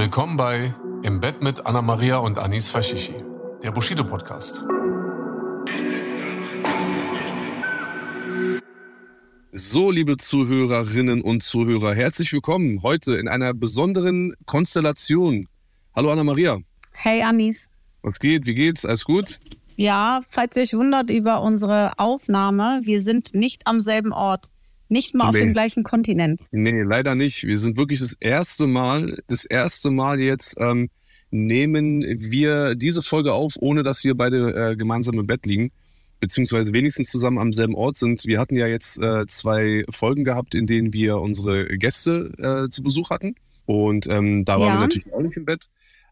Willkommen bei Im Bett mit Anna Maria und Anis Fashishi, der Bushido Podcast. So, liebe Zuhörerinnen und Zuhörer, herzlich willkommen heute in einer besonderen Konstellation. Hallo Anna Maria. Hey Anis. Was geht? Wie geht's? Alles gut? Ja, falls ihr euch wundert über unsere Aufnahme, wir sind nicht am selben Ort. Nicht mal auf Nee. dem gleichen Kontinent. Nee, leider nicht. Wir sind wirklich das erste Mal, das erste Mal jetzt ähm, nehmen wir diese Folge auf, ohne dass wir beide äh, gemeinsam im Bett liegen, beziehungsweise wenigstens zusammen am selben Ort sind. Wir hatten ja jetzt äh, zwei Folgen gehabt, in denen wir unsere Gäste äh, zu Besuch hatten. Und ähm, da waren Ja. wir natürlich auch nicht im Bett.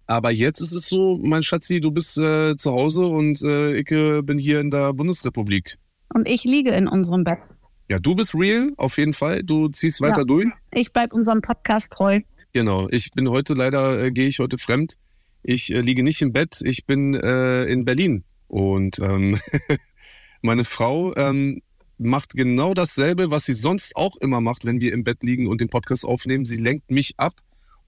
Aber jetzt ist es so, mein Schatzi, du bist äh, zu Hause und äh, ich äh, bin hier in der Bundesrepublik. Und ich liege in unserem Bett. Ja, du bist real, auf jeden Fall. Du ziehst weiter Ja. durch. Ich bleibe unserem Podcast treu. Genau, ich bin heute leider, äh, gehe ich heute fremd. Ich äh, liege nicht im Bett, ich bin äh, in Berlin. Und ähm, meine Frau ähm, macht genau dasselbe, was sie sonst auch immer macht, wenn wir im Bett liegen und den Podcast aufnehmen. Sie lenkt mich ab,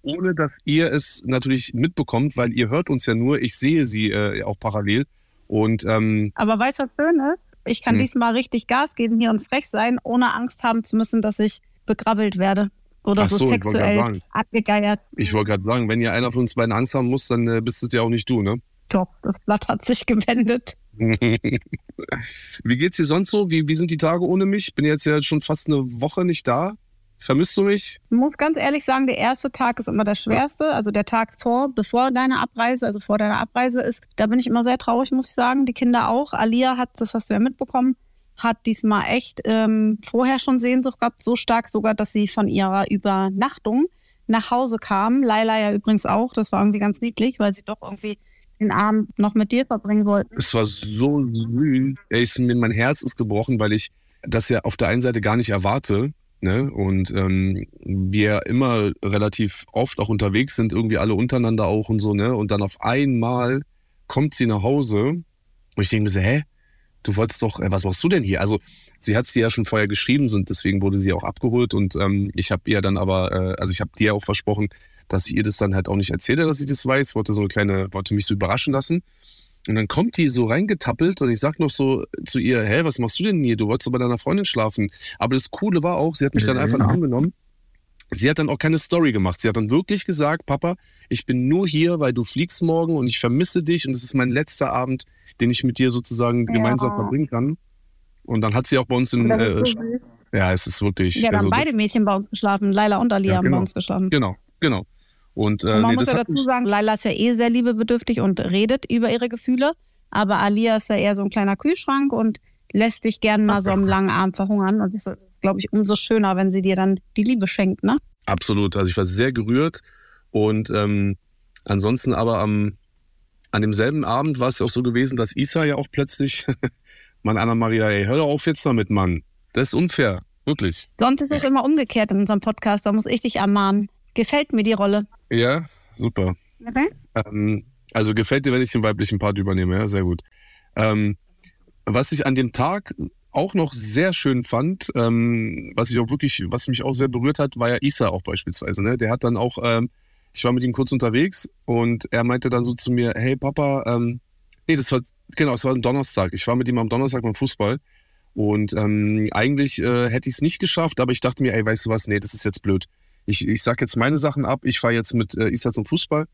ohne dass ihr es natürlich mitbekommt, weil ihr hört uns ja nur. Ich sehe sie äh, auch parallel. Und ähm, Aber weißt du, was schön ist? Ich kann Hm. diesmal richtig Gas geben hier und frech sein, ohne Angst haben zu müssen, dass ich begrabbelt werde. Oder so, so, sexuell abgegeiert. ich wollte gerade sagen, wenn ihr einer von uns beiden Angst haben muss, dann äh, bist es ja auch nicht du, ne? Doch, das Blatt hat sich gewendet. Wie geht's dir sonst so? Wie, wie sind die Tage ohne mich? Bin jetzt ja schon fast eine Woche nicht da. Vermisst du mich? Ich muss ganz ehrlich sagen, der erste Tag ist immer der schwerste. Also der Tag vor, bevor deine Abreise, also vor deiner Abreise ist. Da bin ich immer sehr traurig, muss ich sagen. Die Kinder auch. Alia hat, das hast du ja mitbekommen, hat diesmal echt ähm, vorher schon Sehnsucht gehabt. So stark sogar, dass sie von ihrer Übernachtung nach Hause kam. Laila ja übrigens auch. Das war irgendwie ganz niedlich, weil sie doch irgendwie den Abend noch mit dir verbringen wollten. Es war so süß. Mir- mein Herz ist gebrochen, weil ich das ja auf der einen Seite gar nicht erwarte. Ne? Und ähm, wir immer relativ oft auch unterwegs sind, irgendwie alle untereinander auch und so, ne? Und dann auf einmal kommt sie nach Hause und ich denke mir so, hä? Du wolltest doch, äh, was machst du denn hier? Also sie hat es dir ja schon vorher geschrieben, und deswegen wurde sie auch abgeholt und ähm, ich habe ihr dann aber, äh, also ich habe dir auch versprochen, dass ich ihr das dann halt auch nicht erzähle, dass ich das weiß, wollte so eine kleine, wollte mich so überraschen lassen. Und dann kommt die so reingetappelt und ich sag noch so zu ihr, hä, was machst du denn hier? Du wolltest doch bei deiner Freundin schlafen. Aber das Coole war auch, sie hat mich dann einfach in den Arm genommen. Sie hat dann auch keine Story gemacht. Sie hat dann wirklich gesagt, Papa, ich bin nur hier, weil du fliegst morgen und ich vermisse dich und es ist mein letzter Abend, den ich mit dir sozusagen Ja. gemeinsam verbringen kann. Und dann hat sie auch bei uns in, äh, ja, es ist wirklich, Ja, da also, haben beide Mädchen bei uns geschlafen. Laila und Alia Ja, haben genau. bei uns geschlafen. genau, genau. Und, äh, Und man nee, muss ja dazu sagen, Laila ist ja eh sehr liebebedürftig und redet über ihre Gefühle. Aber Alia ist ja eher so ein kleiner Kühlschrank und lässt dich gern mal so am langen Abend verhungern. Und das ist, glaube ich, umso schöner, wenn sie dir dann die Liebe schenkt, ne? Absolut. Also ich war sehr gerührt. Und ähm, ansonsten aber am, an demselben Abend war es ja auch so gewesen, dass Isa ja auch plötzlich, Mann, Anna-Maria, ey, hör doch auf jetzt damit, Mann. Das ist unfair. Wirklich. Sonst ist es immer umgekehrt in unserem Podcast. Da muss ich dich ermahnen. Gefällt mir die Rolle. Ja, super. Ähm, also gefällt dir, wenn ich den weiblichen Part übernehme, ja, sehr gut. Ähm, was ich an dem Tag auch noch sehr schön fand, ähm, was ich auch wirklich, was mich auch sehr berührt hat, war ja Isa auch beispielsweise. Ne? Der hat dann auch, ähm, ich war mit ihm kurz unterwegs und er meinte dann so zu mir, hey Papa, ähm, nee, das war, genau, es war ein Donnerstag. Ich war mit ihm am Donnerstag beim Fußball und ähm, eigentlich äh, hätte ich es nicht geschafft, aber ich dachte mir, ey, weißt du was, nee, das ist jetzt blöd. Ich, ich sag jetzt meine Sachen ab, ich fahre jetzt mit äh, Isa zum Fußball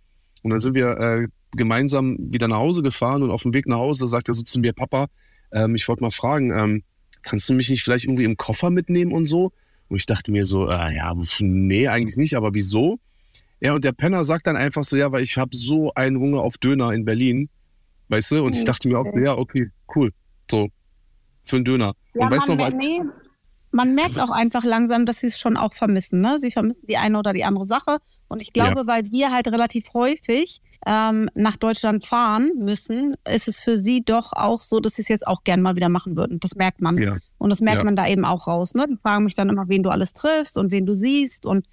und dann sind wir äh, gemeinsam wieder nach Hause gefahren und auf dem Weg nach Hause sagt er so zu mir, Papa, ähm, ich wollte mal fragen, ähm, kannst du mich nicht vielleicht irgendwie im Koffer mitnehmen und so? Und ich dachte mir so, äh, ja, nee, eigentlich nicht, aber wieso? Ja, und der Penner sagt dann einfach so, ja, weil ich habe so einen Hunger auf Döner in Berlin, weißt du? Und ich dachte mir auch, ja, okay, cool, so, für einen Döner. Ja, und weißt du noch, nee, man merkt auch einfach langsam, dass sie es schon auch vermissen. Ne? Sie vermissen die eine oder die andere Sache. Und ich glaube, ja. weil wir halt relativ häufig ähm, nach Deutschland fahren müssen, ist es für sie doch auch so, dass sie es jetzt auch gern mal wieder machen würden. Das merkt man. Ja. Und das merkt ja. man da eben auch raus. Ne? Die fragen mich dann immer, wen du alles triffst und wen du siehst und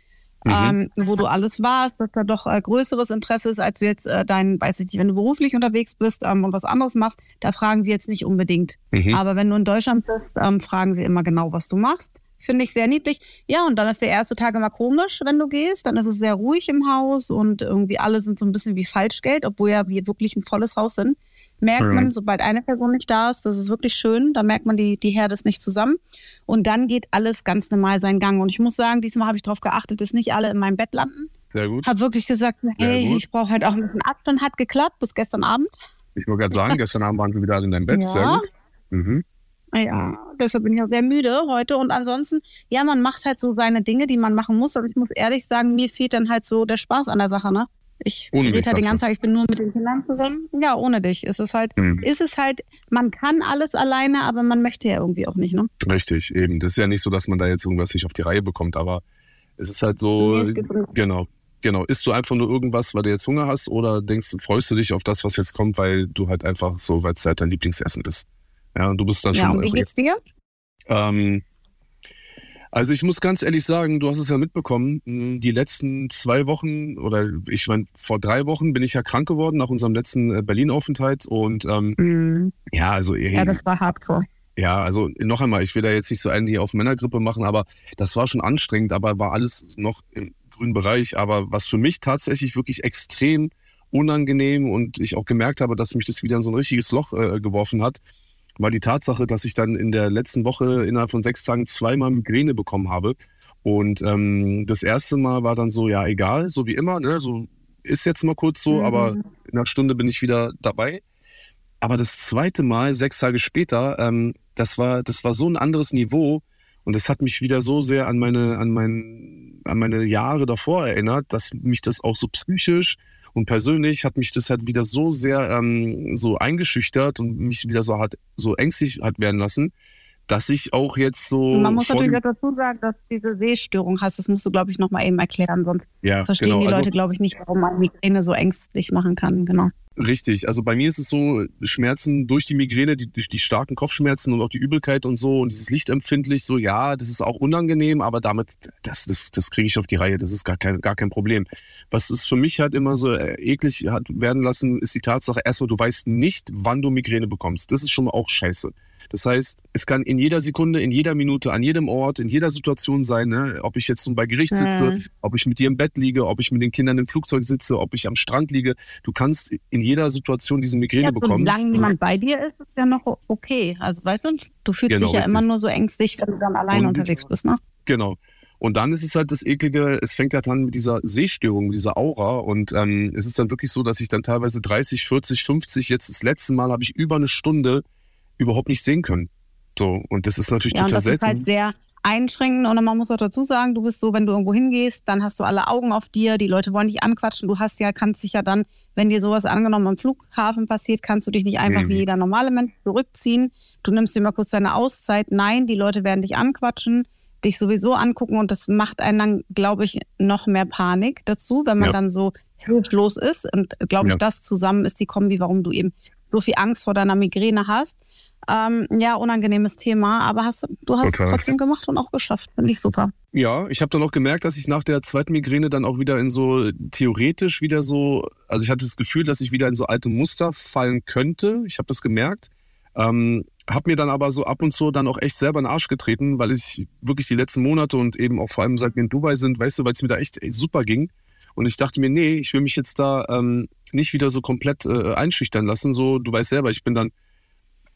mhm. ähm, wo du alles warst, dass da doch äh, größeres Interesse ist, als du jetzt äh, dein, weiß ich nicht, wenn du beruflich unterwegs bist ähm, und was anderes machst, da fragen sie jetzt nicht unbedingt. Mhm. Aber wenn du in Deutschland bist, ähm, fragen sie immer genau, was du machst. Finde ich sehr niedlich. Ja, und dann ist der erste Tag immer komisch, wenn du gehst. Dann ist es sehr ruhig im Haus und irgendwie alle sind so ein bisschen wie Falschgeld, obwohl ja wir wirklich ein volles Haus sind. Merkt man, sobald eine Person nicht da ist, das ist wirklich schön. Da merkt man, die, die Herde ist nicht zusammen. Und dann geht alles ganz normal seinen Gang. Und ich muss sagen, diesmal habe ich darauf geachtet, dass nicht alle in meinem Bett landen. Sehr gut. Habe wirklich gesagt, hey, ich brauche halt auch ein bisschen Abstand. Hat geklappt bis gestern Abend. Ich wollte gerade sagen, gestern Abend waren wir wieder alle in deinem Bett. Ja. Sehr gut. Mhm. Ja, deshalb bin ich auch sehr müde heute. Und ansonsten, ja, man macht halt so seine Dinge, die man machen muss. Aber ich muss ehrlich sagen, mir fehlt dann halt so der Spaß an der Sache, ne? Ich rede halt den ganzen Tag, ich bin nur mit den Kindern zusammen. Ja, ohne dich. Ist es halt, mhm. ist es halt, man kann alles alleine, aber man möchte ja irgendwie auch nicht, ne? Richtig, eben. Das ist ja nicht so, dass man da jetzt irgendwas nicht auf die Reihe bekommt, aber es ist halt so, nee, genau. Genau. Isst du einfach nur irgendwas, weil du jetzt Hunger hast oder denkst, freust du dich auf das, was jetzt kommt, weil du halt einfach so, weil es halt dein Lieblingsessen ist? Ja, und du bist dann ja, schon. Und wie geht's dir? Ähm, also ich muss ganz ehrlich sagen, du hast es ja mitbekommen, hm, die letzten zwei Wochen oder ich meine, vor drei Wochen bin ich ja krank geworden nach unserem letzten äh, Berlin-Aufenthalt und ähm, mhm. ja, also ja, das war hardcore. Ja, also noch einmal, ich will da jetzt nicht so einen hier auf Männergrippe machen, aber das war schon anstrengend, aber war alles noch im grünen Bereich. Aber was für mich tatsächlich wirklich extrem unangenehm und ich auch gemerkt habe, dass mich das wieder in so ein richtiges Loch äh, geworfen hat, war die Tatsache, dass ich dann in der letzten Woche innerhalb von sechs Tagen zweimal Migräne bekommen habe. Und ähm, das erste Mal war dann so, ja, egal, so wie immer, ne? So ist jetzt mal kurz so, mhm. aber in einer Stunde bin ich wieder dabei. Aber das zweite Mal, sechs Tage später, ähm, das war, das war so ein anderes Niveau und das hat mich wieder so sehr an meine, an mein, an meine Jahre davor erinnert, dass mich das auch so psychisch und persönlich hat mich das halt wieder so sehr ähm, so eingeschüchtert und mich wieder so hat so ängstlich hat werden lassen, dass ich auch jetzt so. Man muss natürlich dazu sagen, dass du diese Sehstörung hast. Das musst du, glaube ich, nochmal eben erklären, sonst ja, verstehen genau. die Leute, also, glaube ich, nicht, warum man Migräne so ängstlich machen kann. Genau. Richtig, also bei mir ist es so, Schmerzen durch die Migräne, die, durch die starken Kopfschmerzen und auch die Übelkeit und so und dieses Lichtempfindlich, so ja, das ist auch unangenehm, aber damit, das, das, das kriege ich auf die Reihe, das ist gar kein, gar kein Problem. Was es für mich halt immer so äh, eklig hat werden lassen, ist die Tatsache, erstmal, du weißt nicht, wann du Migräne bekommst. Das ist schon mal auch scheiße. Das heißt, es kann in jeder Sekunde, in jeder Minute, an jedem Ort, in jeder Situation sein, ne? ob ich jetzt bei Gericht sitze, mhm. ob ich mit dir im Bett liege, ob ich mit den Kindern im Flugzeug sitze, ob ich am Strand liege. Du kannst in jeder Situation diese Migräne ja, bekommen. Solange niemand bei dir ist, ist ja noch okay. Also weißt du, du fühlst genau, dich ja richtig. immer nur so ängstlich, wenn du dann alleine unterwegs bist, ne? Genau. Und dann ist es halt das Eklige, es fängt halt an mit dieser Sehstörung, mit dieser Aura. Und ähm, es ist dann wirklich so, dass ich dann teilweise 30, 40, 50, jetzt das letzte Mal habe ich über eine Stunde überhaupt nicht sehen können. So, und das ist natürlich ja, total und das selten. Ist halt sehr einschränkend und man muss auch dazu sagen, du bist so, wenn du irgendwo hingehst, dann hast du alle Augen auf dir, die Leute wollen dich anquatschen, du hast ja, kannst dich ja dann, wenn dir sowas angenommen am Flughafen passiert, kannst du dich nicht einfach mhm. wie jeder normale Mensch zurückziehen. Du nimmst dir mal kurz deine Auszeit. Nein, die Leute werden dich anquatschen, dich sowieso angucken und das macht einen dann, glaube ich, noch mehr Panik dazu, wenn man ja. dann so hilflos ist. Und glaube ich, ja. das zusammen ist die Kombi, warum du eben so viel Angst vor deiner Migräne hast. Ähm, ja, unangenehmes Thema, aber hast, du hast Total. es trotzdem gemacht und auch geschafft. Finde ich super. Ja, ich habe dann auch gemerkt, dass ich nach der zweiten Migräne dann auch wieder in so theoretisch wieder so, also ich hatte das Gefühl, dass ich wieder in so alte Muster fallen könnte. Ich habe das gemerkt. Ähm, habe mir dann aber so ab und zu dann auch echt selber in den Arsch getreten, weil ich wirklich die letzten Monate und eben auch vor allem seit wir in Dubai sind, weißt du, weil es mir da echt super ging. Und ich dachte mir, nee, ich will mich jetzt da ähm, nicht wieder so komplett äh, einschüchtern lassen. So, du weißt selber, ich bin dann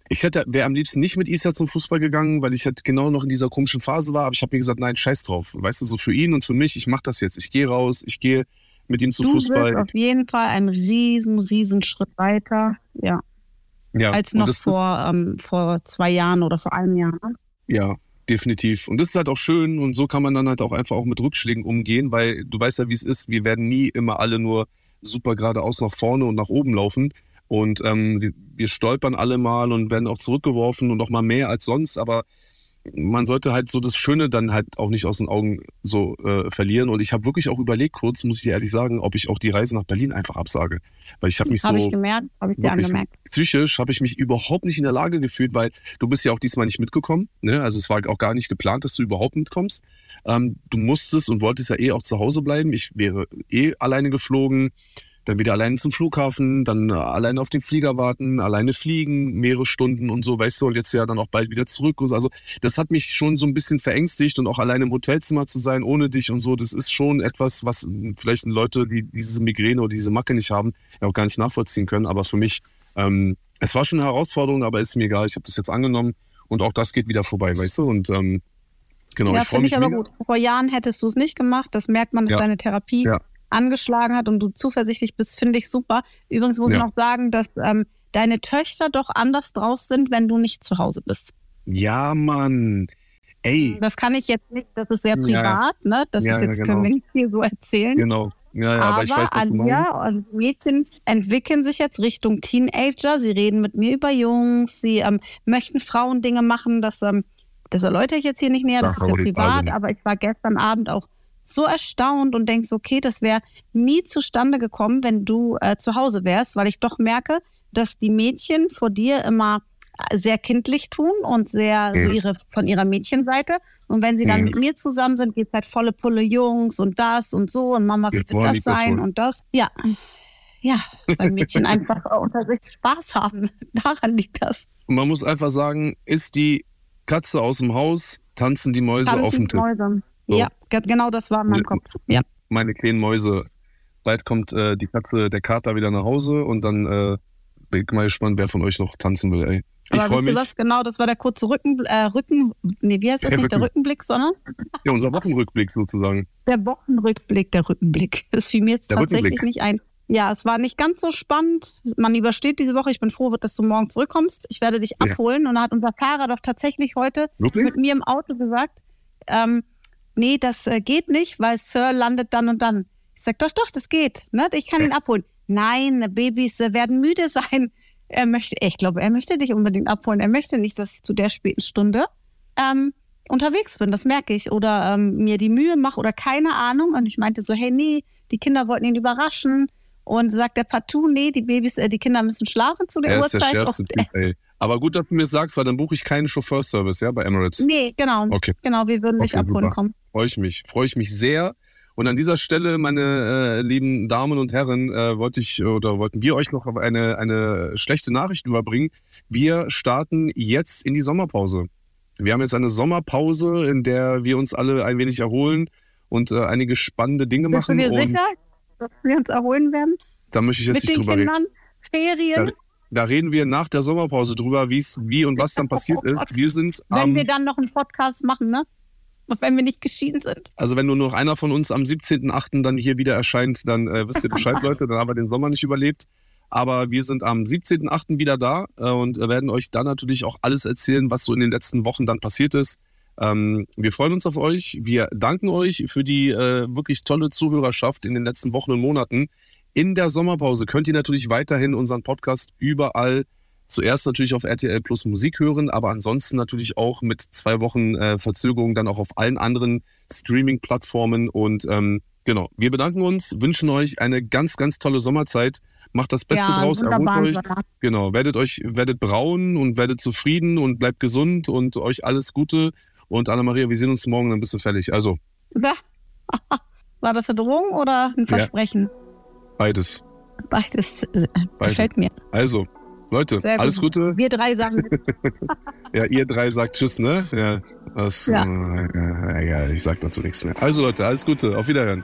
ich hätte, wäre am liebsten nicht mit Isa zum Fußball gegangen, weil ich halt genau noch in dieser komischen Phase war. Aber ich habe mir gesagt, nein, scheiß drauf. Weißt du, so für ihn und für mich, ich mache das jetzt. Ich gehe raus, ich gehe mit ihm zum du Fußball. Bist auf jeden Fall ein riesen, riesen Schritt weiter, ja. ja als noch vor, ähm, vor zwei Jahren oder vor einem Jahr. Ne? Ja, definitiv. Und das ist halt auch schön und so kann man dann halt auch einfach auch mit Rückschlägen umgehen, weil du weißt ja, wie es ist. Wir werden nie immer alle nur super geradeaus nach vorne und nach oben laufen. Und ähm, wir, stolpern alle mal und werden auch zurückgeworfen und auch mal mehr als sonst. Aber man sollte halt so das Schöne dann halt auch nicht aus den Augen so äh, verlieren. Und ich habe wirklich auch überlegt, kurz, muss ich dir ehrlich sagen, ob ich auch die Reise nach Berlin einfach absage. Weil ich habe mich Habe so ich gemerkt, habe ich dir angemerkt. psychisch habe ich mich überhaupt nicht in der Lage gefühlt, weil du bist ja auch diesmal nicht mitgekommen. Ne? Also es war auch gar nicht geplant, dass du überhaupt mitkommst. Ähm, du musstest und wolltest ja eh auch zu Hause bleiben. Ich wäre eh alleine geflogen, dann wieder alleine zum Flughafen, dann äh, alleine auf den Flieger warten, alleine fliegen, mehrere Stunden und so, weißt du, und jetzt ja dann auch bald wieder zurück. Und so. also das hat mich schon so ein bisschen verängstigt und auch alleine im Hotelzimmer zu sein ohne dich und so, das ist schon etwas, was vielleicht Leute, die diese Migräne oder diese Macke nicht haben, ja auch gar nicht nachvollziehen können. Aber für mich, ähm, es war schon eine Herausforderung, aber ist mir egal. Ich habe das jetzt angenommen und auch das geht wieder vorbei, weißt du? Und ähm, genau, ja, ich freue finde mich ich aber mega. gut. Vor Jahren hättest du es nicht gemacht. Das merkt man, dass Ja. deine Therapie Ja. Angeschlagen hat und du zuversichtlich bist, finde ich super. Übrigens muss Ja. ich noch sagen, dass ähm, deine Töchter doch anders draus sind, wenn du nicht zu Hause bist. Ja, Mann. Ey, Das kann ich jetzt nicht, das ist sehr Ja, privat, ne? Das Ja, ist ja, jetzt, genau. können wir nicht hier so erzählen. genau. Ja, ja, aber, aber ich weiß, was. Alia und Mädchen entwickeln sich jetzt Richtung Teenager. Sie reden mit mir über Jungs, sie ähm, möchten Frauendinge machen. Das, ähm, das erläutere ich jetzt hier nicht näher, das Ach, ist ja privat, aber ich war gestern Abend auch so erstaunt und denke, so, okay, das wäre nie zustande gekommen, wenn du äh, zu Hause wärst, weil ich doch merke, dass die Mädchen vor dir immer äh, sehr kindlich tun und sehr so Mhm. ihre von ihrer Mädchenseite. Und wenn sie dann Mhm. mit mir zusammen sind, geht halt volle Pulle Jungs und das und so und Mama, wie wird das das sein wohl. und das. Ja. Ja, weil Mädchen einfach unter sich Spaß haben. Daran liegt das. Und man muss einfach sagen, ist die Katze aus dem Haus, tanzen die Mäuse auf dem Tisch. Mäuse. So. Ja, ge- genau das war in meinem Kopf. Ja. Meine kleinen Mäuse. Bald kommt äh, die Katze, der Kater wieder nach Hause und dann äh, bin ich mal gespannt, wer von euch noch tanzen will, ey. Ich freue mich. was? Genau, das war der kurze Rücken, äh, Rücken, nee, wie heißt das Der nicht? Der Rücken. Rückenblick, sondern Ja, unser Wochenrückblick sozusagen. der Wochenrückblick, der Rückenblick. Das fiel mir jetzt Der tatsächlich nicht ein. Ja, es war nicht ganz so spannend. Man übersteht diese Woche. Ich bin froh, dass du morgen zurückkommst. Ich werde dich Ja. abholen. Und da hat unser Fahrer doch tatsächlich heute Wirklich? mit mir im Auto gesagt, ähm, nee, das äh, geht nicht, weil Sir landet dann und dann. Ich sag, doch, doch, das geht. Ne? Ich kann ihn abholen. Nein, Babys äh, werden müde sein. Er möchte, ich glaube, er möchte dich unbedingt abholen. Er möchte nicht, dass ich zu der späten Stunde ähm, unterwegs bin. Das merke ich. Oder ähm, mir die Mühe mache oder keine Ahnung. Und ich meinte so, hey, nee, die Kinder wollten ihn überraschen. Und sagt der partout, nee, die Babys, äh, die Kinder müssen schlafen zu der Er ist der Uhrzeit. schärfste Typ, ey. Aber gut, dass du mir sagst, weil dann buche ich keinen Chauffeurservice, ja, bei Emirates. nee, genau. Okay. Genau, wir würden dich Okay, abholen super. kommen. Freue ich mich. Freue ich mich sehr. Und an dieser Stelle, meine äh, lieben Damen und Herren, äh, wollte ich oder wollten wir euch noch eine, eine schlechte Nachricht überbringen. Wir starten jetzt in die Sommerpause. Wir haben jetzt eine Sommerpause, in der wir uns alle ein wenig erholen und äh, einige spannende Dinge Bist du machen. dir und sicher, dass wir uns erholen werden? da möchte ich jetzt Mit nicht drüber reden. Kindern? Ferien? Da reden wir nach der Sommerpause drüber, wie's, wie und was dann passiert Oh ist. Wir sind Wenn am wir dann noch einen Podcast machen, ne? Und wenn wir nicht geschieden sind. Also wenn nur noch einer von uns am 17.8. dann hier wieder erscheint, dann äh, wisst ihr Bescheid, Leute. Dann haben wir den Sommer nicht überlebt. Aber wir sind am 17.8. wieder da äh, und werden euch dann natürlich auch alles erzählen, was so in den letzten Wochen dann passiert ist. Ähm, wir freuen uns auf euch. Wir danken euch für die äh, wirklich tolle Zuhörerschaft in den letzten Wochen und Monaten. In der Sommerpause könnt ihr natürlich weiterhin unseren Podcast überall zuerst natürlich auf RTL Plus Musik hören, aber ansonsten natürlich auch mit zwei Wochen äh, Verzögerung dann auch auf allen anderen Streaming-Plattformen. Und ähm, genau, wir bedanken uns, wünschen euch eine ganz, ganz tolle Sommerzeit. Macht das Beste ja, draus, erholt euch. Sommer. Genau, werdet euch, werdet braun und werdet zufrieden und bleibt gesund und euch alles Gute. Und Anna-Maria, wir sehen uns morgen, dann bist du fertig. Also. War das eine Drohung oder ein Ja. Versprechen? beides. Beides äh, gefällt mir. Also, Leute, gut. alles Gute. Wir drei sagen Ja, ihr drei sagt Tschüss, ne? Ja. Das, Ja. Äh, ja, ich sag dazu nichts mehr. Also Leute, alles Gute. Auf Wiederhören.